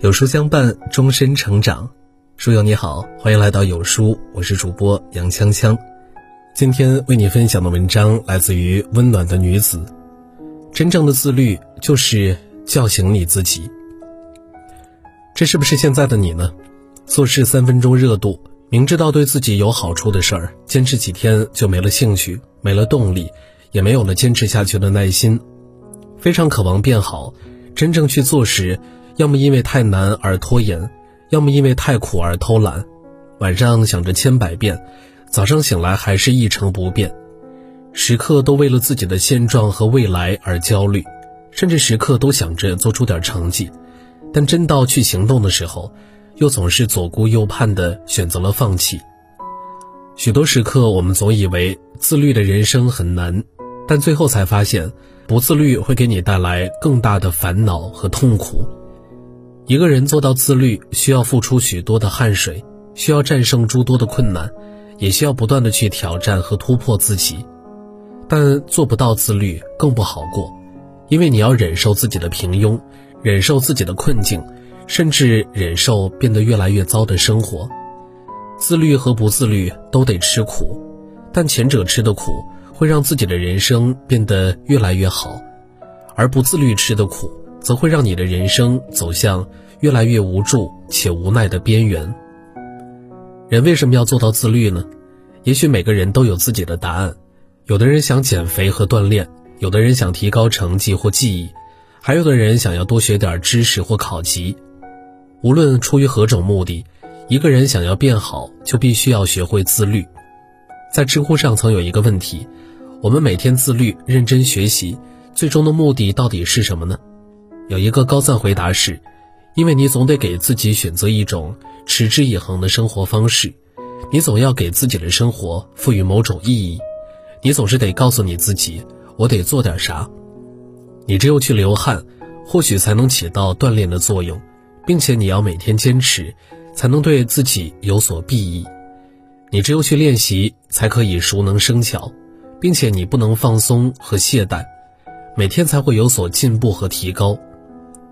有书相伴，终身成长。书友你好，欢迎来到有书，我是主播杨锵锵。今天为你分享的文章来自于温暖的女子。真正的自律就是叫醒你自己。这是不是现在的你呢？做事三分钟热度，明知道对自己有好处的事儿，坚持几天就没了兴趣，没了动力，也没有了坚持下去的耐心。非常渴望变好，真正去做时，要么因为太难而拖延，要么因为太苦而偷懒。晚上想着千百遍，早上醒来还是一成不变。时刻都为了自己的现状和未来而焦虑，甚至时刻都想着做出点成绩，但真到去行动的时候，又总是左顾右盼的选择了放弃。许多时刻，我们总以为自律的人生很难，但最后才发现，不自律会给你带来更大的烦恼和痛苦。一个人做到自律，需要付出许多的汗水，需要战胜诸多的困难，也需要不断的去挑战和突破自己。但做不到自律更不好过，因为你要忍受自己的平庸，忍受自己的困境，甚至忍受变得越来越糟的生活。自律和不自律都得吃苦，但前者吃的苦会让自己的人生变得越来越好，而不自律吃的苦则会让你的人生走向越来越无助且无奈的边缘。人为什么要做到自律呢？也许每个人都有自己的答案。有的人想减肥和锻炼，有的人想提高成绩或技艺，还有的人想要多学点知识或考级。无论出于何种目的，一个人想要变好，就必须要学会自律。在知乎上曾有一个问题：我们每天自律、认真学习，最终的目的到底是什么呢？有一个高赞回答是：因为你总得给自己选择一种持之以恒的生活方式，你总要给自己的生活赋予某种意义。你总是得告诉你自己，我得做点啥。你只有去流汗，或许才能起到锻炼的作用，并且你要每天坚持，才能对自己有所裨益。你只有去练习，才可以熟能生巧，并且你不能放松和懈怠，每天才会有所进步和提高。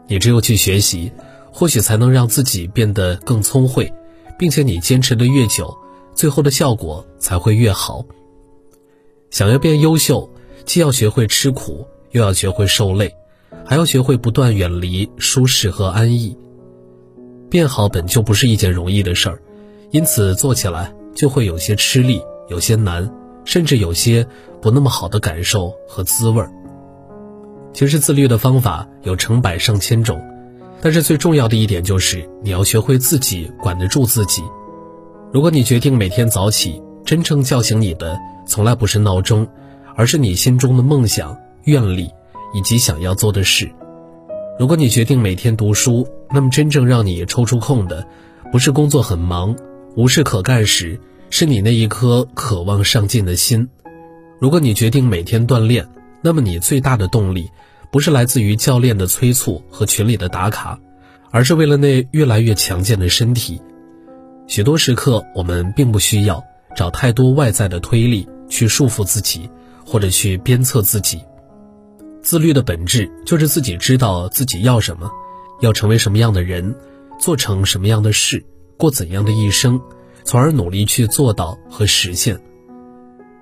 你只有去学习，或许才能让自己变得更聪慧，并且你坚持的越久，最后的效果才会越好。想要变优秀，既要学会吃苦，又要学会受累，还要学会不断远离舒适和安逸。变好本就不是一件容易的事儿，因此做起来就会有些吃力，有些难，甚至有些不那么好的感受和滋味儿。其实自律的方法有成百上千种，但是最重要的一点就是你要学会自己管得住自己。如果你决定每天早起，真正叫醒你的。从来不是闹钟，而是你心中的梦想、愿力以及想要做的事。如果你决定每天读书，那么真正让你抽出空的，不是工作很忙、无事可干时，是你那一颗渴望上进的心。如果你决定每天锻炼，那么你最大的动力，不是来自于教练的催促和群里的打卡，而是为了那越来越强健的身体。许多时刻，我们并不需要。找太多外在的推力去束缚自己，或者去鞭策自己。自律的本质就是自己知道自己要什么，要成为什么样的人，做成什么样的事，过怎样的一生，从而努力去做到和实现。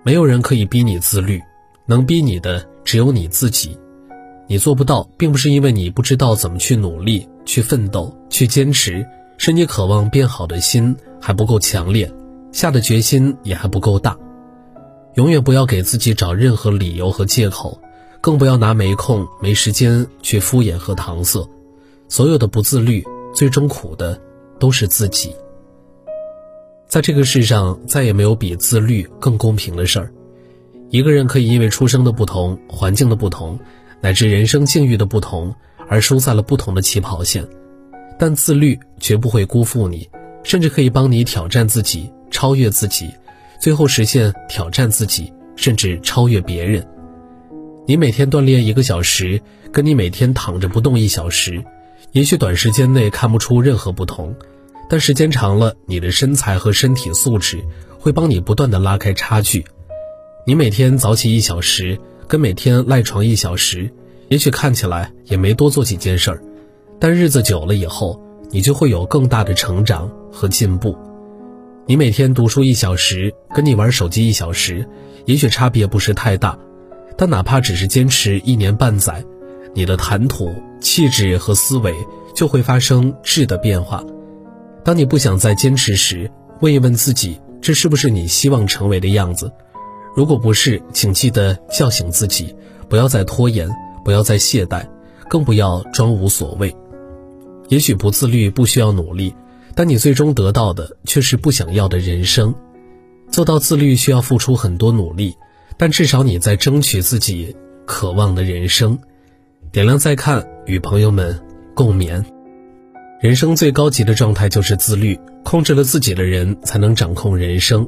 没有人可以逼你自律，能逼你的只有你自己。你做不到，并不是因为你不知道怎么去努力、去奋斗、去坚持，是你渴望变好的心还不够强烈。下的决心也还不够大，永远不要给自己找任何理由和借口，更不要拿没空、没时间去敷衍和搪塞。所有的不自律，最终苦的都是自己。在这个世上，再也没有比自律更公平的事儿。一个人可以因为出生的不同、环境的不同，乃至人生境遇的不同，而输在了不同的起跑线，但自律绝不会辜负你，甚至可以帮你挑战自己。超越自己，最后实现挑战自己，甚至超越别人。你每天锻炼一个小时，跟你每天躺着不动一小时，也许短时间内看不出任何不同，但时间长了，你的身材和身体素质会帮你不断的拉开差距。你每天早起一小时，跟每天赖床一小时，也许看起来也没多做几件事儿，但日子久了以后，你就会有更大的成长和进步。你每天读书一小时，跟你玩手机一小时，也许差别不是太大，但哪怕只是坚持一年半载，你的谈吐、气质和思维就会发生质的变化。当你不想再坚持时，问一问自己，这是不是你希望成为的样子？如果不是，请记得叫醒自己，不要再拖延，不要再懈怠，更不要装无所谓。也许不自律不需要努力，但你最终得到的却是不想要的人生。做到自律需要付出很多努力，但至少你在争取自己渴望的人生。点亮再看，与朋友们共勉。人生最高级的状态就是自律，控制了自己的人才能掌控人生。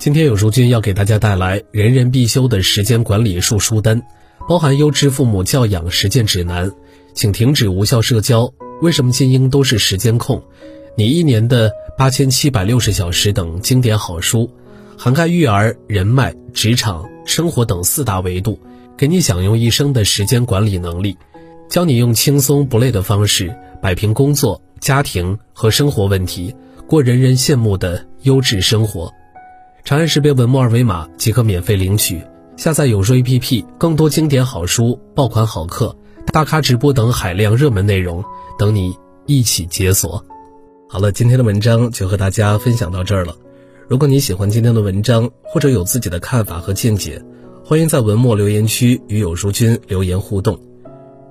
今天有书君要给大家带来人人必修的时间管理术书单，包含优质父母教养实践指南，请停止无效社交，为什么精英都是时间控，你一年的八千七百六十小时等经典好书，涵盖育儿、人脉、职场、生活等四大维度，给你享用一生的时间管理能力，教你用轻松不累的方式摆平工作、家庭和生活问题，过人人羡慕的优质生活。长按识别文末二维码即可免费领取。下载有书 APP，更多经典好书、爆款好课、大咖直播等海量热门内容等你一起解锁。好了，今天的文章就和大家分享到这儿了。如果你喜欢今天的文章，或者有自己的看法和见解，欢迎在文末留言区与有书君留言互动。